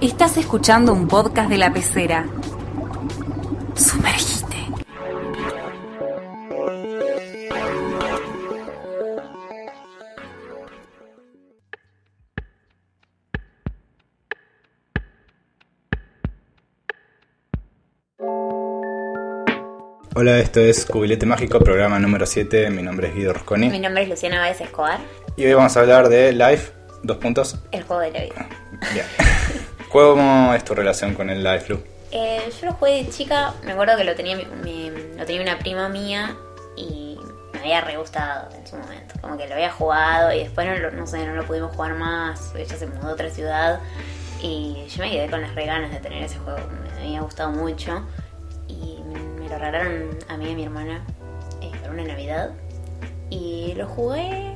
Estás escuchando un podcast de la pecera. Sumergite. Hola, esto es Cubilete Mágico, programa número 7. Mi nombre es Guido Mi Rosconi. nombre es Luciana Báez Escobar, Y hoy vamos a hablar de Life, dos puntos. el juego de la vida. Bien. ¿Cómo es tu relación con el Life, Lu? Eh, yo lo jugué de chica, me acuerdo que lo tenía, lo tenía una prima mía y me había re gustado en su momento. Como que lo había jugado y después no sé, no lo pudimos jugar más. Ella se mudó a otra ciudad y yo me quedé con las reganas de tener ese juego. Me había gustado mucho y me lo regalaron a mí y a mi hermana eh, para una Navidad. Y lo jugué,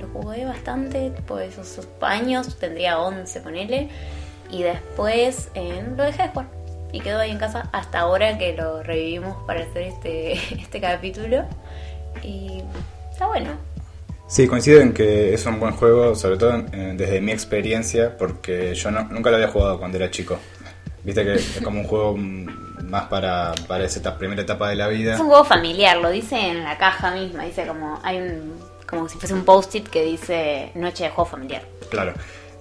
lo jugué bastante, pues esos años, tendría 11, ponele. Y después eh, lo dejé de jugar. Y quedó ahí en casa hasta ahora que lo revivimos para hacer este, este capítulo. Y está bueno. Sí, coincido en que es un buen juego, sobre todo eh, desde mi experiencia, porque yo no- nunca lo había jugado cuando era chico. Viste que es como un juego más para, para esa etapa- primera etapa de la vida. Es un juego familiar, lo dice en la caja misma. Dice como, hay un, como si fuese un post-it que dice noche de juego familiar. Claro.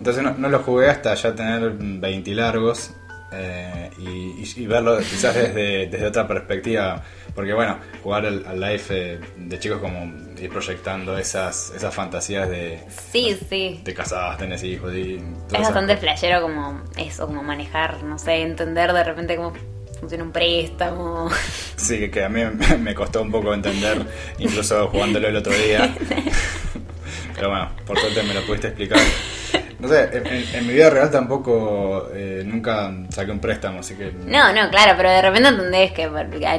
Entonces no, no lo jugué hasta ya tener 20 largos eh, y, verlo quizás desde, desde otra perspectiva. Porque bueno, jugar al, al life eh, de chicos como ir proyectando esas, esas fantasías de, Sí, sí. de casadas, tenés hijos y Es bastante flashero como eso, como manejar, no sé, entender de repente cómo funciona un préstamo. Sí, que- a mí me costó un poco entender, incluso jugándolo el otro día. Pero bueno, por suerte me lo pudiste explicar. No sé, en, en- en mi vida real tampoco eh, nunca saqué un préstamo, así que... No, no, claro, pero de repente entendés que,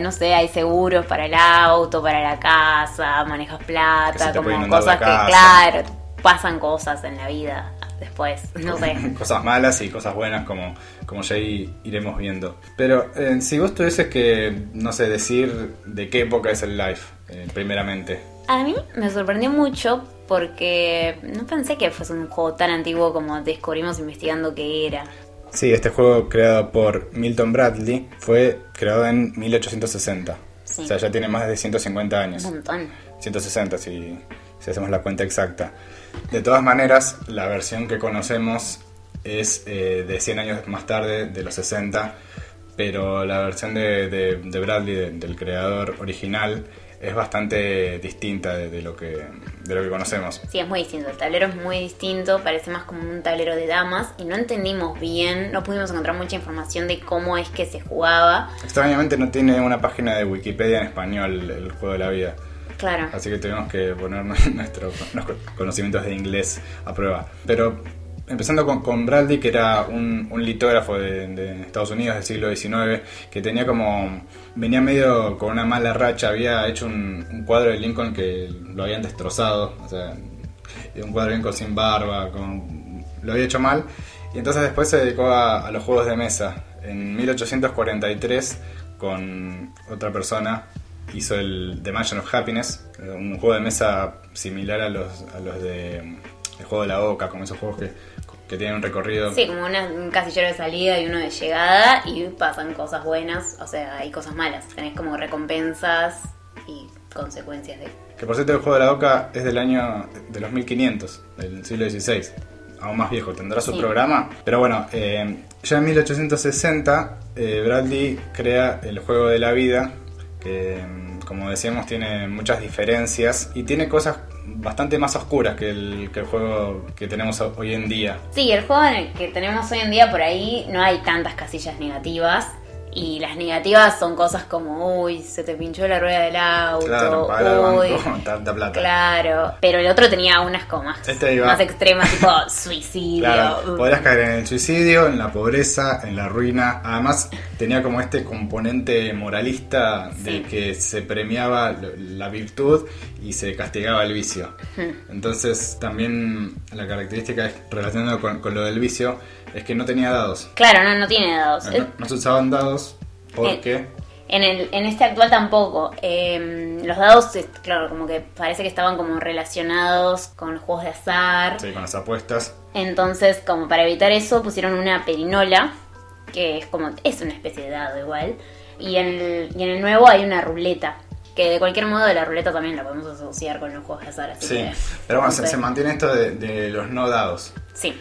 no sé, hay seguros para el auto, para la casa, manejas plata, como cosas que, claro, pasan cosas en la vida después, no sé. cosas malas y cosas buenas como, como ya iremos viendo. Pero eh, si vos tuvieses que, no sé, decir de qué época es el live, eh, primeramente. A mí me sorprendió mucho porque no pensé que fuese un juego tan antiguo como descubrimos investigando que era. Sí, este juego creado por Milton Bradley fue creado en 1860. Sí. O sea, ya tiene más de 150 años. Un montón. 160 si, si hacemos la cuenta exacta. De todas maneras, la versión que conocemos es eh, de 100 años más tarde, de los 60, pero la versión de, de- de Bradley, de- del creador original, es bastante distinta de, de lo, que, de lo que conocemos. Sí, es muy distinto. El tablero es muy distinto, parece más como un tablero de damas y no entendimos bien, no pudimos encontrar mucha información de cómo es que se jugaba. Extrañamente no tiene una página de Wikipedia en español el juego de la vida. Claro. Así que tuvimos que poner nuestros conocimientos de inglés a prueba. Pero empezando con, con Bradley, que era un, un litógrafo de, de Estados Unidos del siglo XIX, que tenía como. venía medio con una mala racha, había hecho un, cuadro de Lincoln que lo habían destrozado. O sea, un cuadro de Lincoln sin barba, lo había hecho mal. Y entonces después se dedicó a, los juegos de mesa. En 1843, con otra persona, hizo el The Mansion of Happiness, un juego de mesa similar a los, a los de el juego de la boca, como esos juegos que, que tienen un recorrido. Sí, como una- un casillero de salida y uno de llegada y pasan cosas buenas, o sea, hay cosas malas. Tenés como recompensas y consecuencias de... Que por cierto el juego de la boca es del año de los 1500, del siglo XVI. Aún más viejo, tendrá su Sí. programa. Pero bueno, eh, ya en 1860 eh, Bradley crea el juego de la vida, que mm, como decíamos tiene muchas diferencias y tiene cosas bastante más oscuras que el, que el juego que tenemos ho- hoy en día. Sí, el juego que tenemos hoy en día por ahí no hay tantas casillas negativas. Y las negativas son cosas como, uy, se te pinchó la rueda del auto, Claro, uy, el banco, tanta plata. Claro, pero el otro tenía unas como más, Este más extremas, tipo suicidio. Claro, podrás caer en el suicidio, en la pobreza, en la ruina. Además, tenía como este componente moralista de que se premiaba la virtud y se castigaba el vicio. Entonces, también la característica es, relacionado con, con lo del vicio es que no tenía dados. Claro, no, no tiene dados. No, no se usaban dados porque En, el, en este actual tampoco. Eh, los dados, claro, como que parece que estaban como relacionados con los juegos de azar. Sí, con las apuestas. Entonces, como para evitar eso, pusieron una perinola, que es como, es una especie de dado igual. Y en el, y en el nuevo hay una ruleta, que de cualquier modo la ruleta también la podemos asociar con los juegos de azar. Así Sí, que, pero bueno, no se, se mantiene esto de, de los no dados. Sí,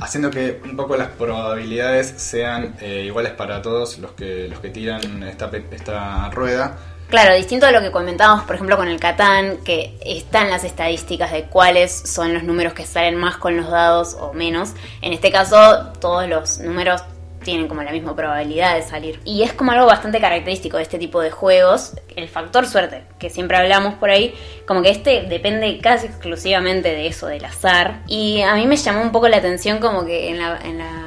Haciendo que un poco las probabilidades sean eh, iguales para todos los que, los que tiran esta, esta rueda. Claro, distinto a lo que comentábamos, por ejemplo, con el Catán, que están las estadísticas de cuáles son los números que salen más con los dados o menos. En este caso, todos los números tienen como la misma probabilidad de salir. Y es como algo bastante característico de este tipo de juegos, el factor suerte, que siempre hablamos por ahí, como que este depende casi exclusivamente de eso, del azar. Y a mí me llamó un poco la atención como que en la... En la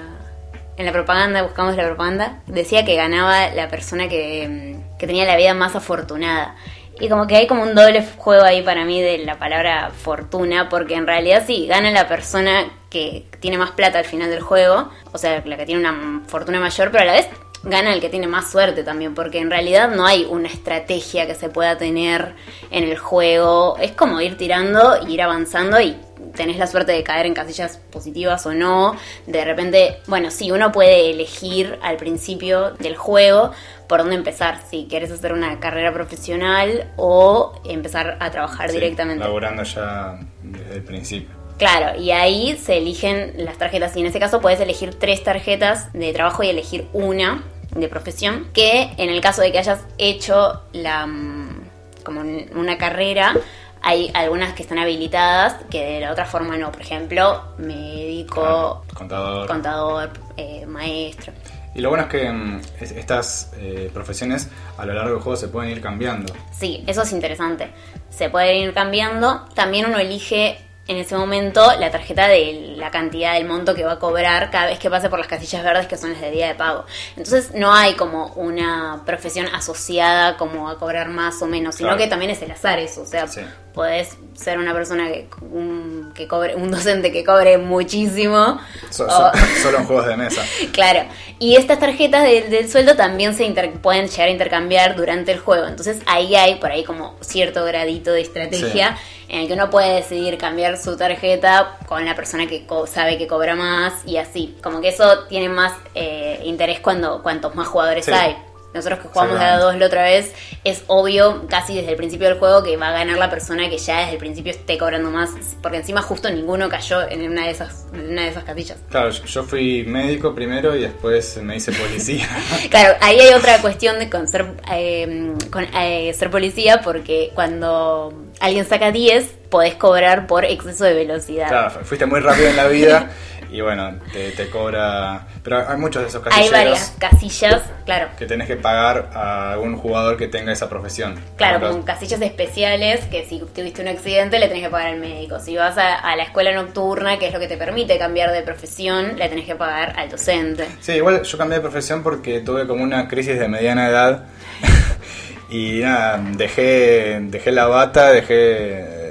en la propaganda, buscamos la propaganda, decía que ganaba la persona que, que tenía la vida más afortunada. Y como que hay como un doble juego ahí para mí de la palabra fortuna, porque en realidad sí, gana la persona que tiene más plata al final del juego, o sea, la que tiene una fortuna mayor, pero a la vez gana el que tiene más suerte también, porque en realidad no hay una estrategia que se pueda tener en el juego. Es como ir tirando, y ir avanzando y tenés la suerte de caer en casillas positivas o no. De repente, bueno, sí, uno puede elegir al principio del juego por dónde empezar, si quieres hacer una carrera profesional o empezar a trabajar Sí, directamente. Laburando ya desde el principio. Claro, y ahí se eligen las tarjetas. Y en ese caso puedes elegir tres tarjetas de trabajo y elegir una de profesión. Que en el caso de que hayas hecho la mm, como un- una carrera, hay algunas que están habilitadas que de la otra forma no. Por ejemplo, médico, Claro, contador. contador, eh, maestro. Y lo bueno es que mm, es- estas eh, profesiones a lo largo del juego se pueden ir cambiando. Sí, eso es interesante. Se puede ir cambiando. También uno elige en ese momento la tarjeta de la cantidad del monto que va a cobrar cada vez que pase por las casillas verdes que son las de día de pago. Entonces no hay como una profesión asociada como a cobrar más o menos, sino Claro. que también es el azar eso. O sea, Sí. podés ser una persona que, un, que cobre, un docente que cobre muchísimo. So- o- so- solo en juegos de mesa. Claro, y estas tarjetas del- del sueldo también se inter- pueden llegar a intercambiar durante el juego. Entonces ahí hay por ahí como cierto gradito de estrategia en el que uno puede decidir cambiar su tarjeta con la persona que sabe que cobra más y así. Como que eso tiene más eh, interés cuando cuantos más jugadores Sí. hay. Nosotros que jugamos de a dos la otra vez, es obvio casi desde el principio del juego que va a ganar la persona que ya desde el principio esté cobrando más, porque encima justo ninguno cayó en una de esas, en una de esas casillas. Claro, yo- fui médico primero y después me hice policía. Claro, ahí hay otra cuestión de con ser, eh, con, eh, ser policía porque cuando alguien saca 10 podés cobrar por exceso de velocidad. claro, fu- fuiste muy rápido en la vida y bueno, te, te cobra... Pero hay muchos de esos hay varias casilleros casillas, claro. que tenés que pagar a algún jugador que tenga esa profesión. Claro, ejemplo, casillas especiales que si tuviste un accidente le tenés que pagar al médico. Si vas a, a la escuela nocturna, que es lo que te permite cambiar de profesión, le tenés que pagar al docente. Sí, igual yo cambié de profesión porque tuve como una crisis de mediana edad y nada, dejé, dejé la bata, dejé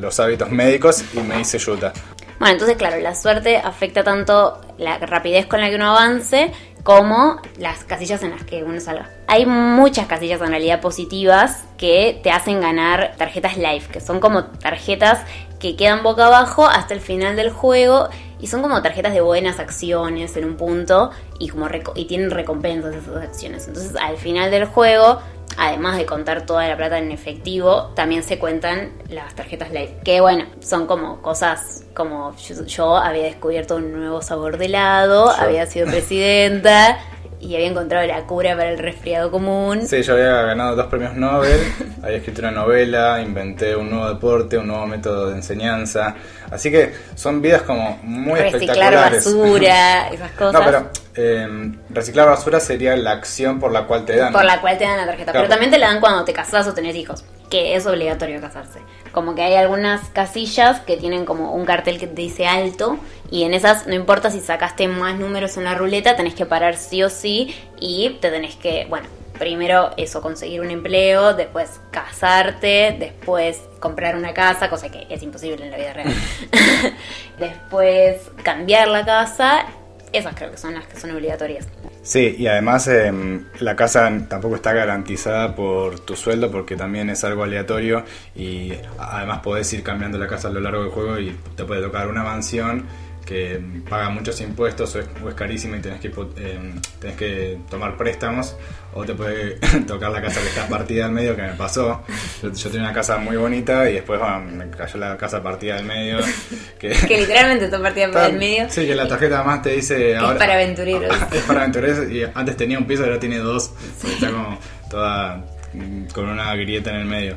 los hábitos médicos y me hice yuta. Bueno, entonces claro, la suerte afecta tanto la rapidez con la que uno avance como las casillas en las que uno salga. Hay muchas casillas en realidad positivas que te hacen ganar tarjetas life, que son como tarjetas que quedan boca abajo hasta el final del juego y son como tarjetas de buenas acciones en un punto y como y tienen recompensas esas acciones. Entonces, al final del juego además de contar toda la plata en efectivo, también se cuentan las tarjetas Live. Que bueno, son como cosas como yo, yo había descubierto un nuevo sabor de helado, había sido presidenta y había encontrado la cura para el resfriado común. Sí, yo había ganado dos premios Nobel, había escrito una novela, inventé un nuevo deporte, un nuevo método de enseñanza. Así que son vidas como muy Reciclar espectaculares. basura, esas cosas. No, pero eh, reciclar basura sería la acción por la cual te dan. Por la cual te dan la tarjeta. Claro. Pero también te la dan cuando te casas o tenés hijos. Que es obligatorio casarse. Como que hay algunas casillas que tienen como un cartel que te dice alto. Y en esas, no importa si sacaste más números en la ruleta, tenés que parar sí o sí. Y te tenés que, bueno, primero eso, conseguir un empleo. Después casarte. Después comprar una casa, cosa que es imposible en la vida real. después cambiar la casa Esas creo que son las que son obligatorias. Sí, y además em, la casa tampoco está garantizada por tu sueldo porque también es algo aleatorio y además podés ir cambiando la casa a lo largo del juego y te puede tocar una mansión que paga muchos impuestos o es, o es carísima y tenés que, eh, tenés que tomar préstamos o te puede tocar la casa que está partida al medio que me pasó. Yo, tenía una casa muy bonita y después me cayó la casa partida al medio que, que literalmente está partida al medio. sí que la tarjeta más te dice ahora, es para aventureros. Es para aventureros y antes tenía un piso ahora tiene dos. Está como toda mm, con una grieta en el medio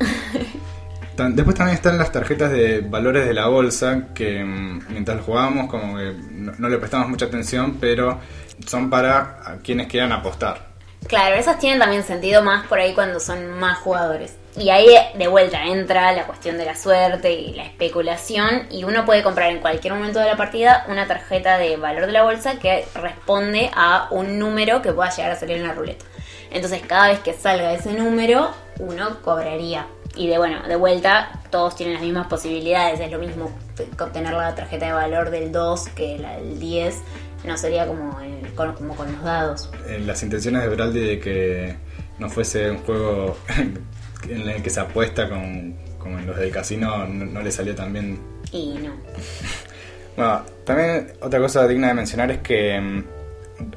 Después también están las tarjetas de valores de la bolsa, que mm, mientras jugábamos como que no, le prestamos mucha atención, pero son para quienes quieran apostar. Claro, esas tienen también sentido más por ahí cuando son más jugadores. Y ahí de vuelta entra la cuestión de la suerte y la especulación y uno puede comprar en cualquier momento de la partida una tarjeta de valor de la bolsa que responde a un número que pueda llegar a salir en la ruleta. Entonces cada vez que salga ese número uno cobraría y de bueno, de vuelta, todos tienen las mismas posibilidades. Es lo mismo obtener la tarjeta de valor del 2 que la del 10. No sería como, con, como con los dados. Las intenciones de Braldi de que no fuese un juego en el que se apuesta con, como en los del casino no, le salió tan bien. Y no. bueno, también otra cosa digna de mencionar es que mm,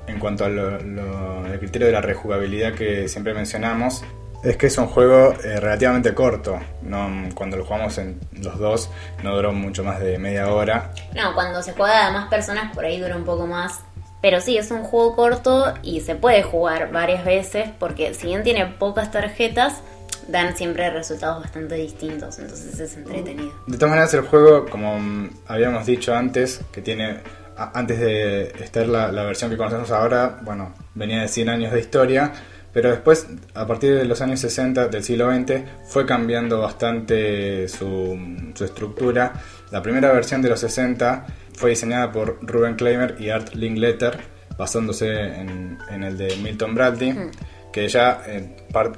en cuanto al criterio de la rejugabilidad que siempre mencionamos, es que es un juego eh, relativamente corto. No, cuando lo jugamos en los dos no duró mucho más de media hora. No, cuando se juega a más personas por ahí dura un poco más. Pero sí, es un juego corto y se puede jugar varias veces porque si bien tiene pocas tarjetas, dan siempre resultados bastante distintos, entonces es entretenido. De todas maneras, el juego, como habíamos dicho antes, que tiene, antes de estar la, la versión que conocemos ahora, bueno, venía de 100 años de historia, pero después, a partir de los años 60 del siglo XX, fue cambiando bastante su, estructura. La primera versión de los 60 fue diseñada por Ruben Kleimer y Art Linkletter, basándose en, el de Milton Bradley, mm. que ya eh,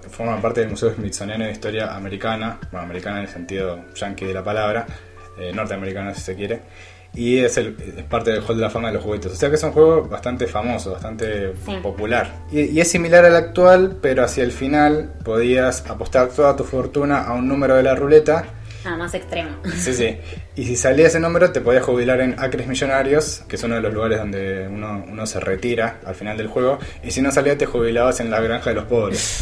forma parte del Museo Smithsoniano de Historia Americana, bueno, americana en el sentido yankee de la palabra, eh, norteamericana si se quiere y es, el, parte del Hall de la Fama de los juguetes. O sea que es un juego bastante famoso, bastante popular. Y, es similar al actual, pero hacia el final podías apostar toda tu fortuna a un número de la ruleta. Ah, más extremo. Sí, sí. Y si salía ese número, te podías jubilar en Acres Millonarios, que es uno de los lugares donde uno, uno se retira al final del juego. Y si no salía, te jubilabas en la granja de los pobres.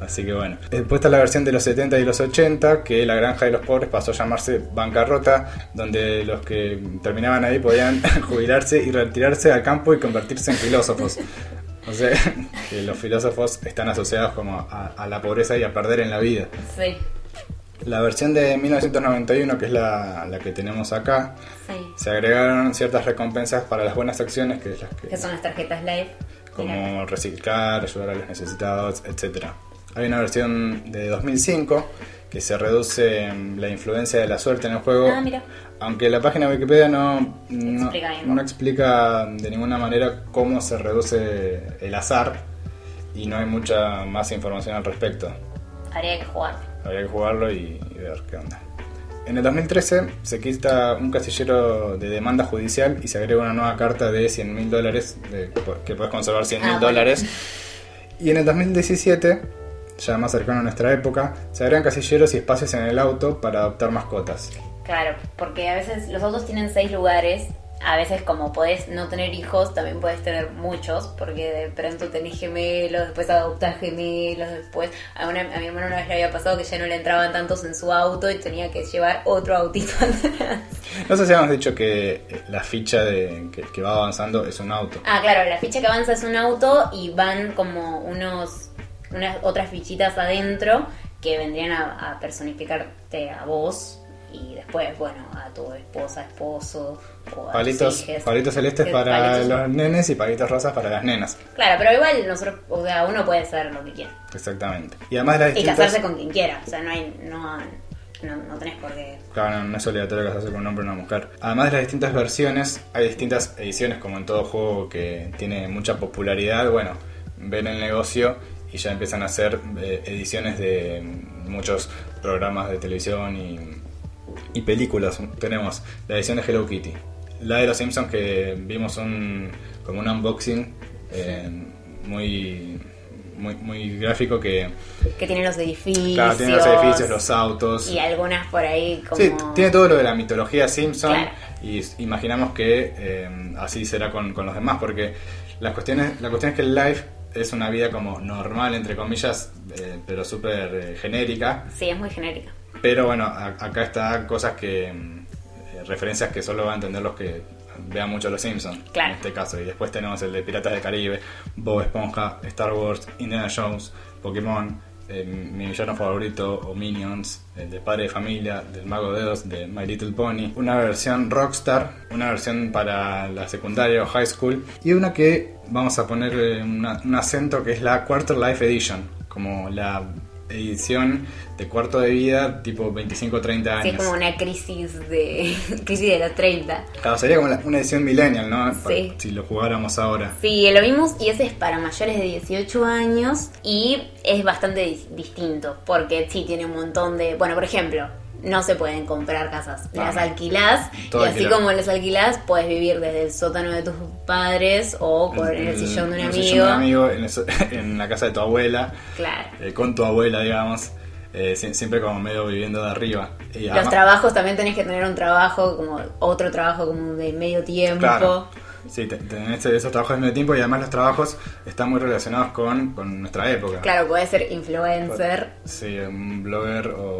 Así que bueno. Después está la versión de los 70 y los 80, que la granja de los pobres pasó a llamarse bancarrota, donde los que terminaban ahí podían jubilarse y retirarse al campo y convertirse en filósofos. O sea, que los filósofos están asociados como a, la pobreza y a perder en la vida. Sí. La versión de 1991, que es la, la que tenemos acá, se agregaron ciertas recompensas para las buenas acciones, que, que, son las tarjetas Live. Como reciclar, ayudar a los necesitados, etcétera. Hay una versión de 2005 que se reduce la influencia de la suerte en el juego. Ah, Aunque la página de Wikipedia no, no, explica de ninguna manera cómo se reduce el azar y no hay mucha más información al respecto. Habría que jugarlo. Habría que jugarlo y, ver qué onda. En el 2013 se quita un casillero de demanda judicial y se agrega una nueva carta de 100 mil dólares, que puedes conservar 100 mil ah, dólares. Y en el 2017 ya más cercano a nuestra época, se agregan casilleros y espacios en el auto para adoptar mascotas. Claro, porque a veces los autos tienen seis lugares. A veces como podés no tener hijos, también puedes tener muchos, porque de pronto tenés gemelos, después adoptás gemelos, después... A, a mi hermano una vez le había pasado que ya no le entraban tantos en su auto y tenía que llevar otro autito atrás. No sé si habíamos dicho que la ficha de, que, que va avanzando es un auto. Ah, claro, la ficha que avanza es un auto y van como unos unas otras fichitas adentro que vendrían a, personificarte a vos y después, bueno, a tu esposa, esposo o a palitos, palitos celestes para los nenes y palitos rosas para las nenas. Claro, pero igual nosotros, o sea, uno puede ser lo que quiera. Exactamente. Y además las Y casarse con quien quiera, o sea, no hay no, no, tenés por qué. Claro, no, es obligatorio casarse con un hombre o una mujer. Además de las distintas versiones, hay distintas ediciones, como en todo juego que tiene mucha popularidad. Bueno, ven el negocio y ya empiezan a hacer eh, ediciones de muchos programas de televisión y, películas. Tenemos la edición de Hello Kitty, la de los Simpsons que vimos un como un unboxing eh, muy, muy muy gráfico que Que tiene los edificios. claro, tiene los edificios, los autos. Y algunas por ahí como... Sí, tiene todo lo de la mitología Simpson Claro. y imaginamos que eh, así será con, con los demás, porque las cuestiones, la cuestión es que el live es una vida como normal, entre comillas, eh, pero súper eh, genérica. Sí, es muy genérica. Pero bueno, a- acá está cosas que. mm, eh, referencias que solo van a entender los que vean mucho los Simpsons. Claro. En este caso. Y después tenemos el de Piratas del Caribe, Bob Esponja, Star Wars, Indiana Jones, Pokémon, eh, mi villano favorito, o Minions, el de Padre de Familia, del Mago de Oz, de My Little Pony. Una versión Rockstar, una versión para la secundaria o high school. Y una que vamos a poner eh, un acento que es la Quarter Life Edition. Como la edición de cuarto de vida tipo 25-30 años. Sí, es como una crisis de crisis de los 30. Claro, sería como una edición millennial, ¿no? Sí. Si lo jugáramos ahora. Sí, lo vimos y ese es para mayores de 18 años y es bastante dis- distinto porque sí tiene un montón de... Bueno, por ejemplo, no se pueden comprar casas, Ah, las alquilás todo y así alquilado. como las alquilás puedes vivir desde el sótano de tus padres o por el sillón de un en el amigo. sillón de un amigo, en, la casa de tu abuela, Claro. eh, con tu abuela, digamos. eh, sie- siempre como medio viviendo de arriba. Y Los además- trabajos también tenés que tener un trabajo como otro trabajo como de medio tiempo. Claro. Sí, te- tenés esos trabajos de medio tiempo y además los trabajos están muy relacionados con, con nuestra época. Claro, podés ser influencer, Sí, un blogger o,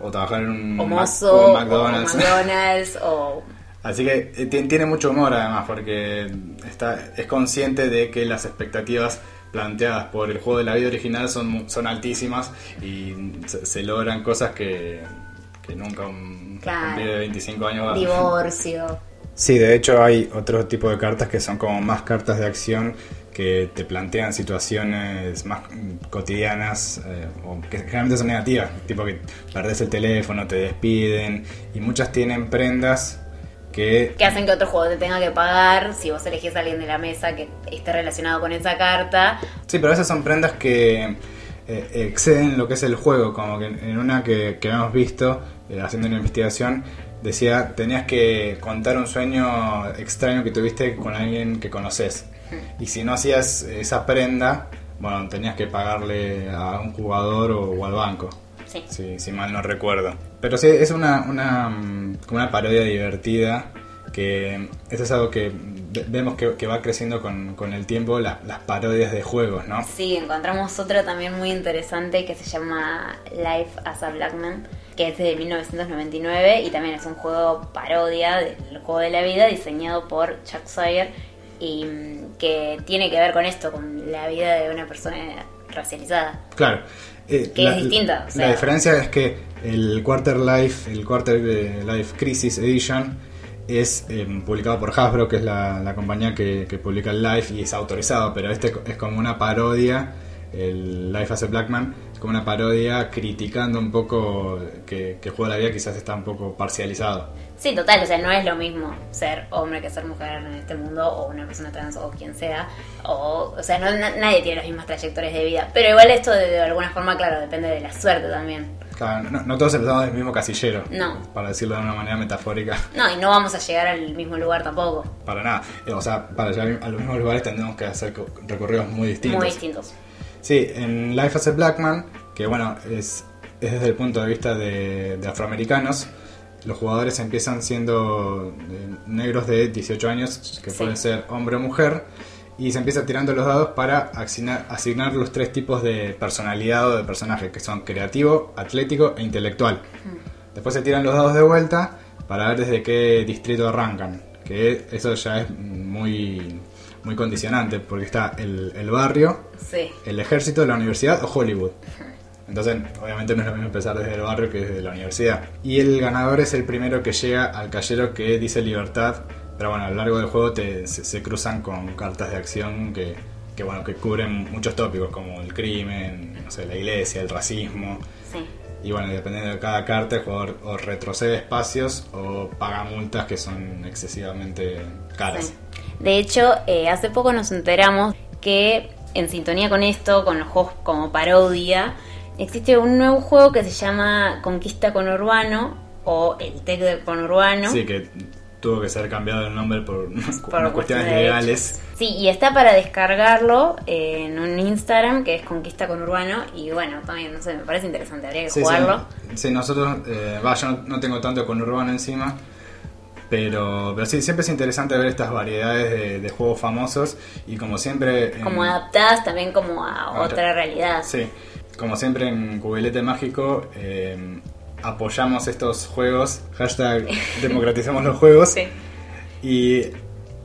o trabajar en un o o McDonald's. McDonald's, o Así que eh, ti- tiene mucho humor además porque está, es consciente de que las expectativas planteadas por el juego de la vida original son, son altísimas y se, se logran cosas que, que nunca un, Claro. pibe de 25 años va divorcio. Sí, de hecho hay otro tipo de cartas que son como más cartas de acción que te plantean situaciones más cotidianas eh, o que generalmente son negativas, tipo que perdés el teléfono, te despiden y muchas tienen prendas que que hacen que otro juego te tenga que pagar si vos elegís a alguien de la mesa que esté relacionado con esa carta. Sí, pero esas son prendas que eh, exceden lo que es el juego, como que en una que, que hemos visto eh, haciendo una investigación decía tenías que contar un sueño extraño que tuviste con alguien que conoces y si no hacías esa prenda, bueno, tenías que pagarle a un jugador o, o al banco. Sí. Sí, si mal no recuerdo. Pero sí, es una, una, mm, como una parodia divertida que es algo que ve- vemos que, que va creciendo con, con el tiempo, la- las parodias de juegos, ¿no? Sí, encontramos otra también muy interesante que se llama Life as a Black Man, que es de 1999 y también es un juego parodia del juego de la vida diseñado por Chuck Sawyer y mm, que tiene que ver con esto, con la vida de una persona racializada. Claro. Eh, Que es distinta, o sea- la diferencia es que el Quarter Life, el Quarter eh, Life Crisis Edition es eh, publicado por Hasbro, que es la, la compañía que, que publica el Life y es autorizado, pero este es como una parodia, el Life as a Black Man, es como una parodia criticando un poco que, que el juego de la vida quizás está un poco parcializado. Sí, total, o sea, no es lo mismo ser hombre que ser mujer en este mundo, o una persona trans, o quien sea, o, o sea, no, na- nadie tiene las mismas trayectorias de vida, pero igual esto de, de alguna forma, claro, depende de la suerte también. Claro, no, no todos empezamos del mismo casillero, No. para decirlo de una manera metafórica. No, y no vamos a llegar al mismo lugar tampoco, Para nada. Eh, O sea, para llegar a los mismos lugares tendremos que hacer co- recorridos muy distintos. muy distintos. Sí, en Life as a Black Man, que bueno, es, es desde el punto de vista de, de afroamericanos, los jugadores empiezan siendo eh, negros de 18 años, que Sí. pueden ser hombre o mujer, y se empieza tirando los dados para asignar, asignar los tres tipos de personalidad o de personaje, que son creativo, atlético e intelectual. Después se tiran los dados de vuelta para ver desde qué distrito arrancan, que eso ya es muy, muy condicionante, porque está el, el barrio, Sí. el ejército, la universidad o Hollywood. Entonces, obviamente no es lo mismo empezar desde el barrio que desde la universidad. Y el ganador es el primero que llega al callero que dice libertad. Pero bueno, a lo largo del juego te- se, se cruzan con cartas de acción que, que, bueno, que cubren muchos tópicos como el crimen, no sé, la iglesia, el racismo. Sí. Y bueno, dependiendo de cada carta, el jugador o retrocede espacios o paga multas que son excesivamente caras. Sí. De hecho, eh, hace poco nos enteramos que en sintonía con esto, con los juegos como parodia, existe un nuevo juego que se llama Conquista con Urbano o el Tech del Conurbano. Sí, que tuvo que ser cambiado el nombre por, por unas cuestiones legales. Sí, y está para descargarlo en un Instagram que es Conquista con Urbano. Y bueno, también, no sé, me parece interesante, habría que Sí, jugarlo. Sí, sí, nosotros, eh, va, yo no, no tengo tanto con Urbano encima, pero, pero sí, siempre es interesante ver estas variedades de, de juegos famosos y como siempre... en- Como adaptadas también como a a otra realidad. Sí, como siempre en Cubilete Mágico eh, apoyamos estos juegos, hashtag democratizamos los juegos Sí. y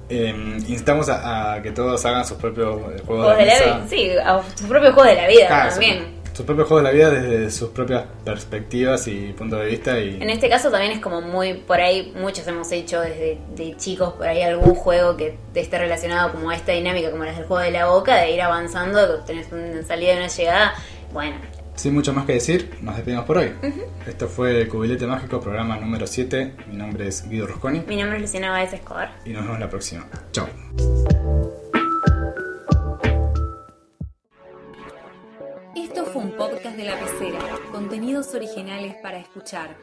eh, instamos a, a que todos hagan sus propios juegos Juegos de la mesa. vida, sí, a su propio juego de la vida también. Sus, propios juegos de la vida desde sus propias perspectivas y puntos de vista y En este caso también es como muy, por ahí muchos hemos hecho desde de chicos, por ahí algún juego que esté relacionado como a esta dinámica, como las del juego de la boca, de ir avanzando, tenés una salida y una llegada. Bueno, sin mucho más que decir, nos despedimos por hoy. Esto fue Cubilete Mágico, programa número 7. Mi nombre es Guido Rosconi mi nombre es Luciana Báez Escobar. y nos vemos la próxima. Chao. Esto fue un podcast de la pecera. Contenidos originales para escuchar.